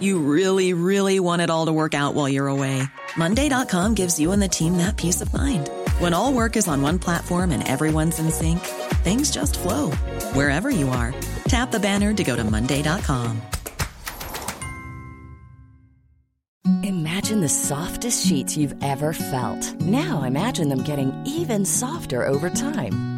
You really, really want it all to work out while you're away. Monday.com gives you and the team that peace of mind. When all work is on one platform and everyone's in sync, things just flow wherever you are. Tap the banner to go to Monday.com. Imagine the softest sheets you've ever felt. Now imagine them getting even softer over time.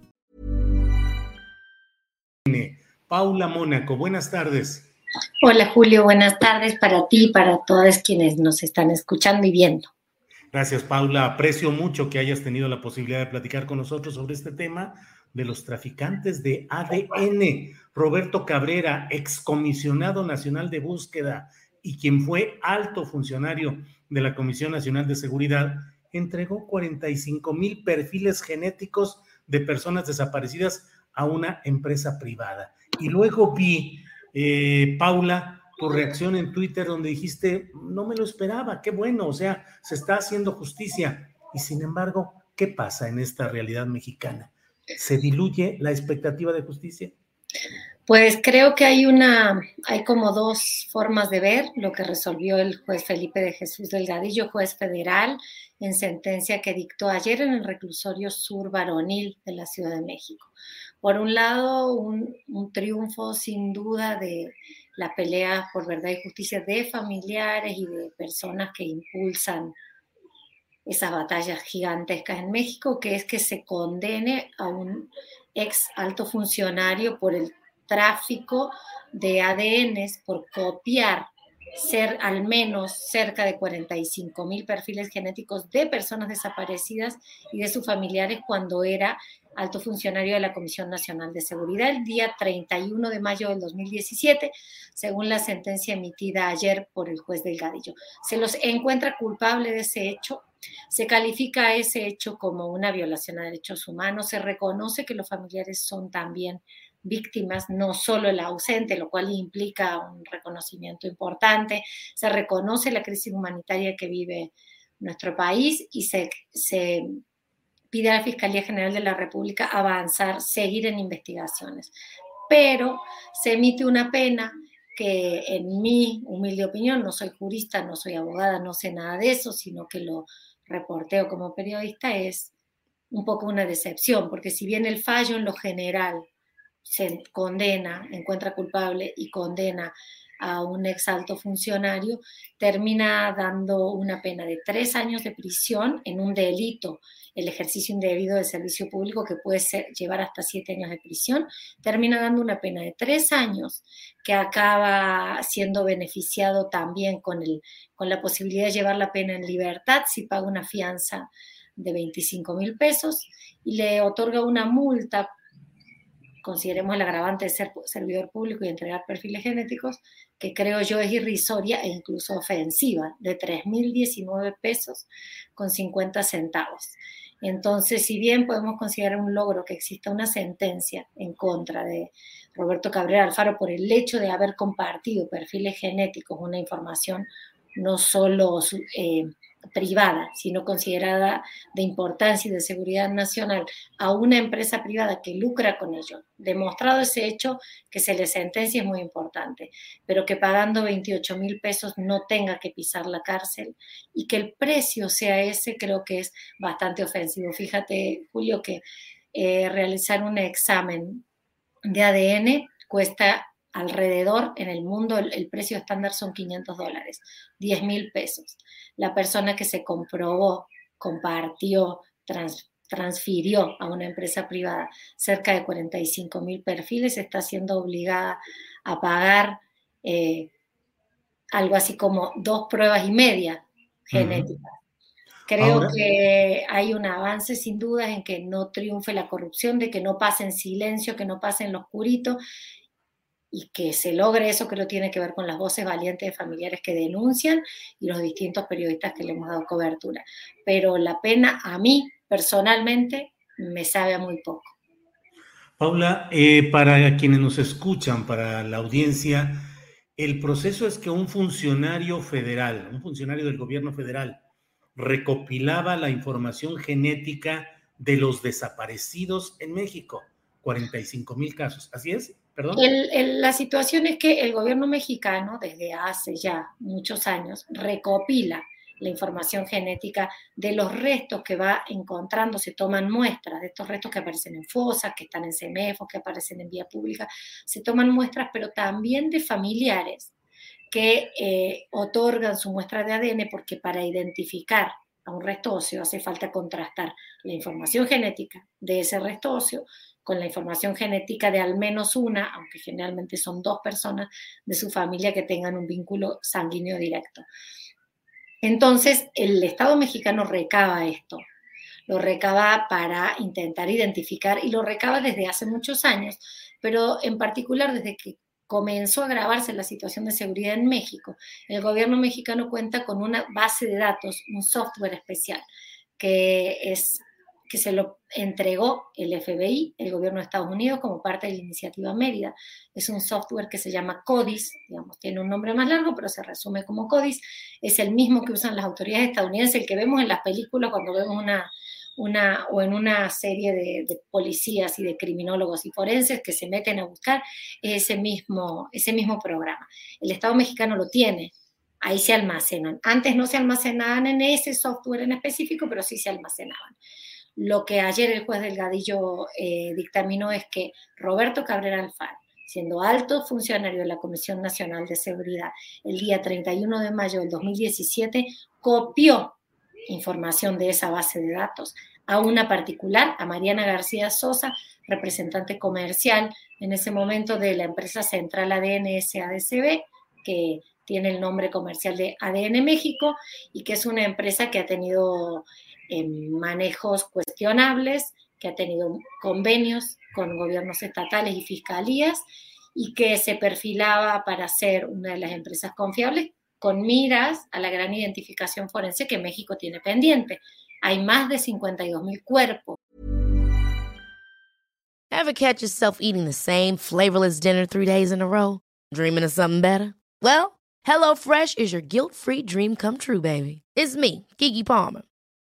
Paula Mónaco, buenas tardes. Hola Julio, buenas tardes para ti y para todos quienes nos están escuchando y viendo. Gracias Paula, aprecio mucho que hayas tenido la posibilidad de platicar con nosotros sobre este tema de los traficantes de ADN. Roberto Cabrera, excomisionado nacional de búsqueda y quien fue alto funcionario de la Comisión Nacional de Seguridad, entregó 45 mil perfiles genéticos de personas desaparecidas a una empresa privada. Y luego vi, eh, Paula, tu reacción en Twitter donde dijiste, no me lo esperaba, qué bueno, o sea, se está haciendo justicia. Y sin embargo, ¿qué pasa en esta realidad mexicana? ¿Se diluye la expectativa de justicia? Pues creo que hay una, hay como dos formas de ver lo que resolvió el juez Felipe de Jesús Delgadillo, juez federal, en sentencia que dictó ayer en el reclusorio sur varonil de la Ciudad de México por un lado, un, triunfo sin duda de la pelea por verdad y justicia de familiares y de personas que impulsan esas batallas gigantescas en México, que es que se condene a un ex alto funcionario por el tráfico de ADNs, por copiar ser al menos cerca de 45 mil perfiles genéticos de personas desaparecidas y de sus familiares cuando era alto funcionario de la Comisión Nacional de Seguridad el día 31 de mayo del 2017, según la sentencia emitida ayer por el juez Delgadillo. Se los encuentra culpable de ese hecho, se califica ese hecho como una violación a derechos humanos, se reconoce que los familiares son también víctimas, no solo el ausente, lo cual implica un reconocimiento importante, se reconoce la crisis humanitaria que vive nuestro país y se, se pide a la Fiscalía General de la República avanzar, seguir en investigaciones. Pero se emite una pena que en mi humilde opinión, no soy jurista, no soy abogada, no sé nada de eso, sino que lo reporteo como periodista, es un poco una decepción, porque si bien el fallo en lo general se condena, encuentra culpable y condena a un ex alto funcionario, termina dando una pena de tres años de prisión en un delito, el ejercicio indebido de servicio público que puede ser, llevar hasta siete años de prisión, termina dando una pena de tres años que acaba siendo beneficiado también con, el, con la posibilidad de llevar la pena en libertad si paga una fianza de 25 mil pesos y le otorga una multa consideremos el agravante de ser servidor público y entregar perfiles genéticos, que creo yo es irrisoria e incluso ofensiva, de 3.019 pesos con 50 centavos. Entonces, si bien podemos considerar un logro que exista una sentencia en contra de Roberto Cabrera Alfaro por el hecho de haber compartido perfiles genéticos, una información no solo eh, privada, sino considerada de importancia y de seguridad nacional a una empresa privada que lucra con ello, demostrado ese hecho, que se le sentencia es muy importante, pero que pagando 28 mil pesos no tenga que pisar la cárcel y que el precio sea ese, creo que es bastante ofensivo. Fíjate, Julio, que eh, realizar un examen de ADN cuesta alrededor en el mundo el, precio estándar son 500 dólares, 10 mil pesos. La persona que se comprobó, compartió, transfirió a una empresa privada cerca de 45 mil perfiles, está siendo obligada a pagar eh, algo así como dos pruebas y media genéticas. Creo que hay un avance sin duda en que no triunfe la corrupción, de que no pase en silencio, que no pase en lo oscurito y que se logre eso creo tiene que ver con las voces valientes de familiares que denuncian y los distintos periodistas que le hemos dado cobertura. Pero la pena a mí personalmente me sabe a muy poco. Paula, eh, para quienes nos escuchan, para la audiencia, el proceso es que un funcionario federal, un funcionario del gobierno federal, recopilaba la información genética de los desaparecidos en México. 45 mil casos. ¿Así es? La situación es que el gobierno mexicano, desde hace ya muchos años, recopila la información genética de los restos que va encontrando, se toman muestras de estos restos que aparecen en fosas, que están en CEMEFOS, que aparecen en vía pública, se toman muestras, pero también de familiares que eh, otorgan su muestra de ADN porque para identificar a un resto óseo hace falta contrastar la información genética de ese resto óseo con la información genética de al menos una, aunque generalmente son dos personas de su familia que tengan un vínculo sanguíneo directo. Entonces, el Estado mexicano recaba esto, lo recaba para intentar identificar y lo recaba desde hace muchos años, pero en particular desde que comenzó a agravarse la situación de seguridad en México, el gobierno mexicano cuenta con una base de datos, un software especial, que es que se lo entregó el FBI, el gobierno de Estados Unidos, como parte de la iniciativa Mérida. Es un software que se llama CODIS, digamos, tiene un nombre más largo, pero se resume como CODIS. Es el mismo que usan las autoridades estadounidenses, el que vemos en las películas cuando vemos una, una, o en una serie de, policías y de criminólogos y forenses que se meten a buscar ese mismo, ese mismo programa. El Estado mexicano lo tiene, ahí se almacenan. Antes no se almacenaban en ese software en específico, pero sí se almacenaban. Lo que ayer el juez Delgadillo eh, dictaminó es que Roberto Cabrera Alfaro, siendo alto funcionario de la Comisión Nacional de Seguridad, el día 31 de mayo del 2017, copió información de esa base de datos a una particular, a Mariana García Sosa, representante comercial en ese momento de la empresa central ADN SADCB, que tiene el nombre comercial de ADN México y que es una empresa que ha tenido eh, manejos cuestionables, que ha tenido convenios con gobiernos estatales y fiscalías y que se perfilaba para ser una de las empresas confiables con miras a la gran identificación forense que México tiene pendiente. Hay más de 52 mil cuerpos. Ever catch yourself eating the same flavorless dinner three days in a row? Dreaming of something better? Well, HelloFresh is your guilt-free dream come true, baby. It's me, Kiki Palmer.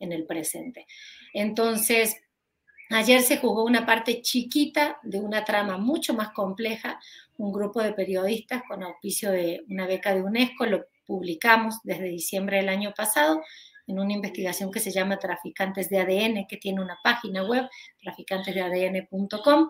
En el presente. Entonces, ayer se jugó una parte chiquita de una trama mucho más compleja. Un grupo de periodistas con auspicio de una beca de UNESCO lo publicamos desde diciembre del año pasado en una investigación que se llama Traficantes de ADN, que tiene una página web, traficantesdeadn.com.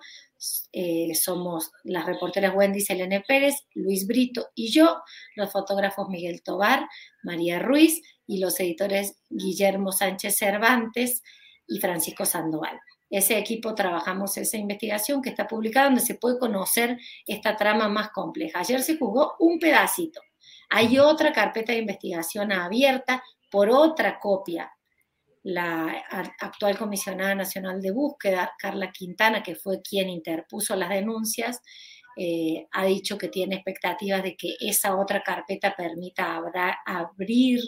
Eh, somos las reporteras Wendy Selene Pérez, Luis Brito y yo, los fotógrafos Miguel Tobar, María Ruiz y los editores Guillermo Sánchez Cervantes y Francisco Sandoval. Ese equipo trabajamos esa investigación que está publicada donde se puede conocer esta trama más compleja. Ayer se jugó un pedacito. Hay otra carpeta de investigación abierta por otra copia la actual comisionada nacional de búsqueda, Carla Quintana, que fue quien interpuso las denuncias, eh, ha dicho que tiene expectativas de que esa otra carpeta permita abrir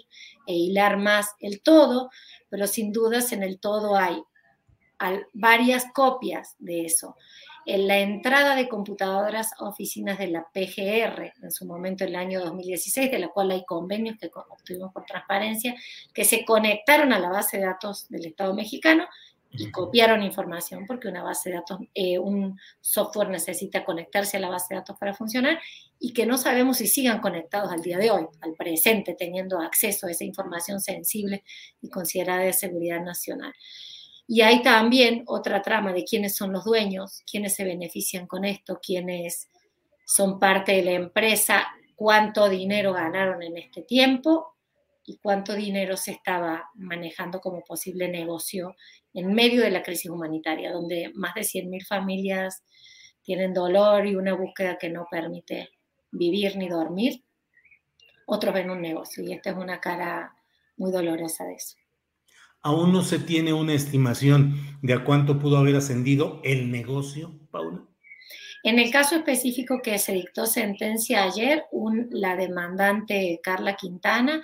e hilar más el todo, pero sin dudas en el todo hay varias copias de eso. En la entrada de computadoras a oficinas de la PGR, en su momento en el año 2016, de la cual hay convenios que obtuvimos por transparencia, que se conectaron a la base de datos del Estado mexicano y copiaron información, porque una base de datos, eh, un software necesita conectarse a la base de datos para funcionar y que no sabemos si sigan conectados al día de hoy, al presente, teniendo acceso a esa información sensible y considerada de seguridad nacional. Y hay también otra trama de quiénes son los dueños, quiénes se benefician con esto, quiénes son parte de la empresa, cuánto dinero ganaron en este tiempo y cuánto dinero se estaba manejando como posible negocio en medio de la crisis humanitaria, donde más de 100.000 familias tienen dolor y una búsqueda que no permite vivir ni dormir. Otros ven un negocio y esta es una cara muy dolorosa de eso. ¿Aún no se tiene una estimación de a cuánto pudo haber ascendido el negocio, Paula? En el caso específico que se dictó sentencia ayer, la demandante Carla Quintana,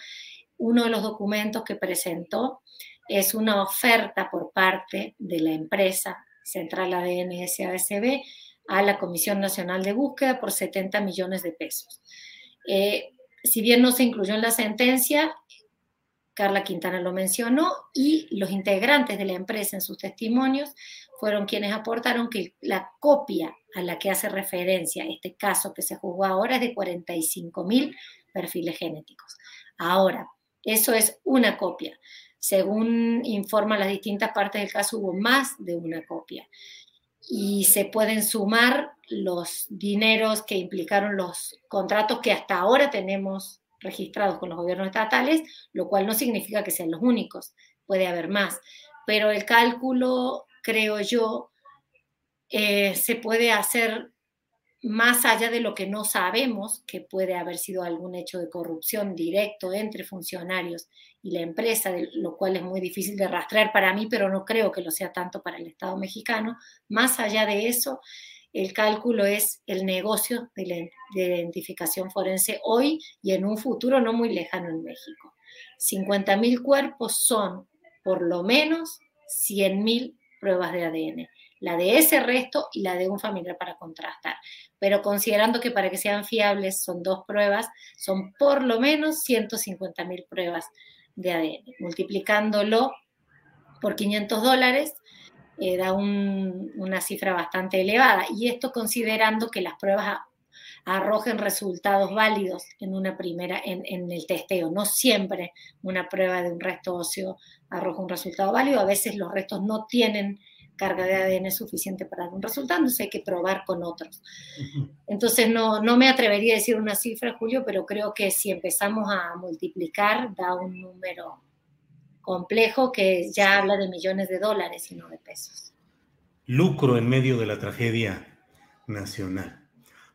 uno de los documentos que presentó es una oferta por parte de la empresa Central ADN SASB a la Comisión Nacional de Búsqueda por 70 millones de pesos. Eh, si bien no se incluyó en la sentencia, Carla Quintana lo mencionó, y los integrantes de la empresa en sus testimonios fueron quienes aportaron que la copia a la que hace referencia este caso que se juzgó ahora es de 45 mil perfiles genéticos. Ahora, eso es una copia. Según informan las distintas partes del caso, hubo más de una copia. Y se pueden sumar los dineros que implicaron los contratos que hasta ahora tenemos registrados con los gobiernos estatales, lo cual no significa que sean los únicos, puede haber más. Pero el cálculo, creo yo, eh, se puede hacer más allá de lo que no sabemos, que puede haber sido algún hecho de corrupción directo entre funcionarios y la empresa, lo cual es muy difícil de rastrear para mí, pero no creo que lo sea tanto para el Estado mexicano. Más allá de eso, el cálculo es el negocio de la identificación forense hoy y en un futuro no muy lejano en México. 50.000 cuerpos son por lo menos 100.000 pruebas de ADN, la de ese resto y la de un familiar para contrastar. Pero considerando que para que sean fiables son dos pruebas, son por lo menos 150.000 pruebas de ADN. Multiplicándolo por 500 dólares, eh, da una cifra bastante elevada. Y esto considerando que las pruebas arrojen resultados válidos en una primera, en, en, el testeo. No siempre una prueba de un resto óseo arroja un resultado válido. A veces los restos no tienen carga de ADN suficiente para dar un resultado, entonces hay que probar con otros. Entonces no, no me atrevería a decir una cifra, Julio, pero creo que si empezamos a multiplicar da un número complejo que ya habla de millones de dólares y no de pesos. Lucro en medio de la tragedia nacional.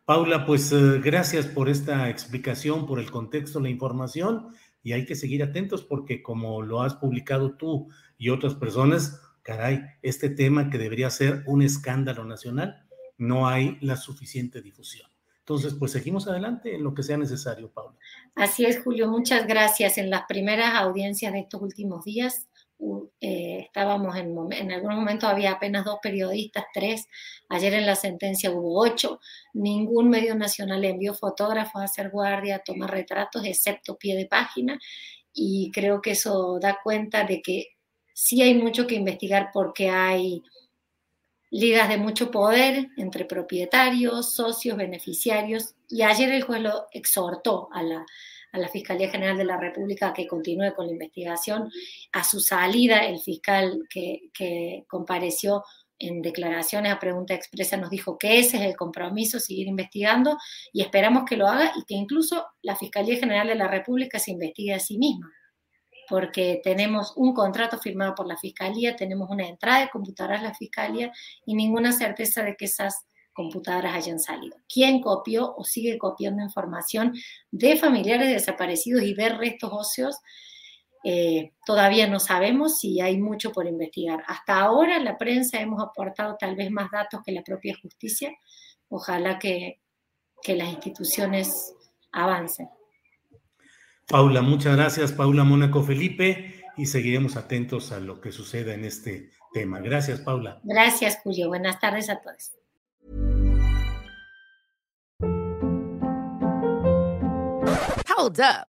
Paula, pues eh, gracias por esta explicación, por el contexto, la información, y hay que seguir atentos porque como lo has publicado tú y otras personas, caray, este tema que debería ser un escándalo nacional, no hay la suficiente difusión. Entonces, pues seguimos adelante en lo que sea necesario, Paula. Así es, Julio, muchas gracias. En las primeras audiencias de estos últimos días eh, estábamos en, en algunos momentos había apenas dos periodistas, tres. Ayer en la sentencia hubo ocho. Ningún medio nacional envió fotógrafos a hacer guardia, a tomar retratos, excepto pie de página. Y creo que eso da cuenta de que sí hay mucho que investigar porque hay ligas de mucho poder entre propietarios, socios, beneficiarios, y ayer el juez lo exhortó a la, Fiscalía General de la República a que continúe con la investigación. A su salida, el fiscal que, que compareció en declaraciones a pregunta expresa nos dijo que ese es el compromiso, seguir investigando, y esperamos que lo haga y que incluso la Fiscalía General de la República se investigue a sí misma porque tenemos un contrato firmado por la Fiscalía, tenemos una entrada de computadoras a la Fiscalía y ninguna certeza de que esas computadoras hayan salido. ¿Quién copió o sigue copiando información de familiares desaparecidos y de restos óseos? eh, todavía no sabemos si hay mucho por investigar. Hasta ahora la prensa hemos aportado tal vez más datos que la propia justicia. Ojalá que, que las instituciones avancen. Paula, muchas gracias, Paula Mónaco Felipe, y seguiremos atentos a lo que suceda en este tema. Gracias, Paula. Gracias, Julio. Buenas tardes a todos. Hold up.